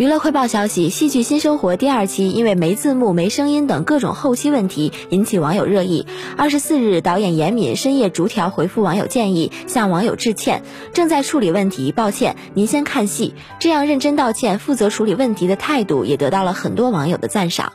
娱乐快报消息：戏剧《新生活》第二期因为没字幕、没声音等各种后期问题引起网友热议。二十四日，导演严敏深夜逐条回复网友建议，向网友致歉，正在处理问题，抱歉，您先看戏。这样认真道歉、负责处理问题的态度，也得到了很多网友的赞赏。